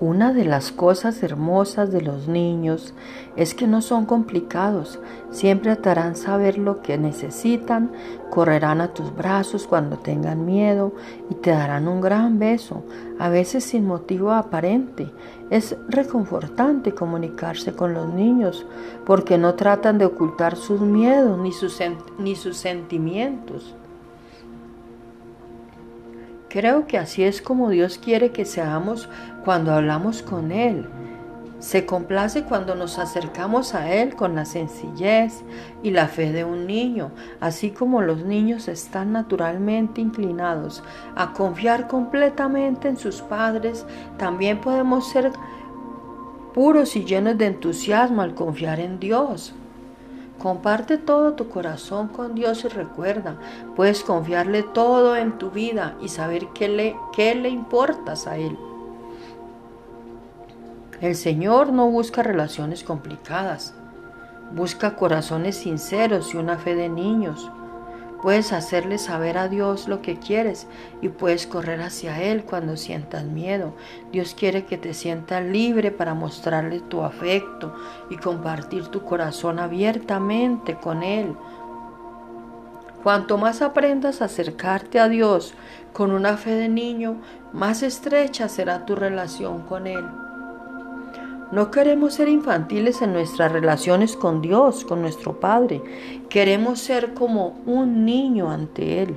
Una de las cosas hermosas de los niños es que no son complicados, siempre te harán saber lo que necesitan, correrán a tus brazos cuando tengan miedo y te darán un gran beso, a veces sin motivo aparente. Es reconfortante comunicarse con los niños porque no tratan de ocultar sus miedos ni sus, ni sus sentimientos. Creo que así es como Dios quiere que seamos cuando hablamos con Él. Se complace cuando nos acercamos a Él con la sencillez y la fe de un niño, así como los niños están naturalmente inclinados a confiar completamente en sus padres, también podemos ser puros y llenos de entusiasmo al confiar en Dios. Comparte todo tu corazón con Dios y recuerda, puedes confiarle todo en tu vida y saber qué le, le importas a Él. El Señor no busca relaciones complicadas, busca corazones sinceros y una fe de niños. Puedes hacerle saber a Dios lo que quieres y puedes correr hacia Él cuando sientas miedo. Dios quiere que te sientas libre para mostrarle tu afecto y compartir tu corazón abiertamente con Él. Cuanto más aprendas a acercarte a Dios con una fe de niño, más estrecha será tu relación con Él. No queremos ser infantiles en nuestras relaciones con Dios, con nuestro Padre. Queremos ser como un niño ante Él.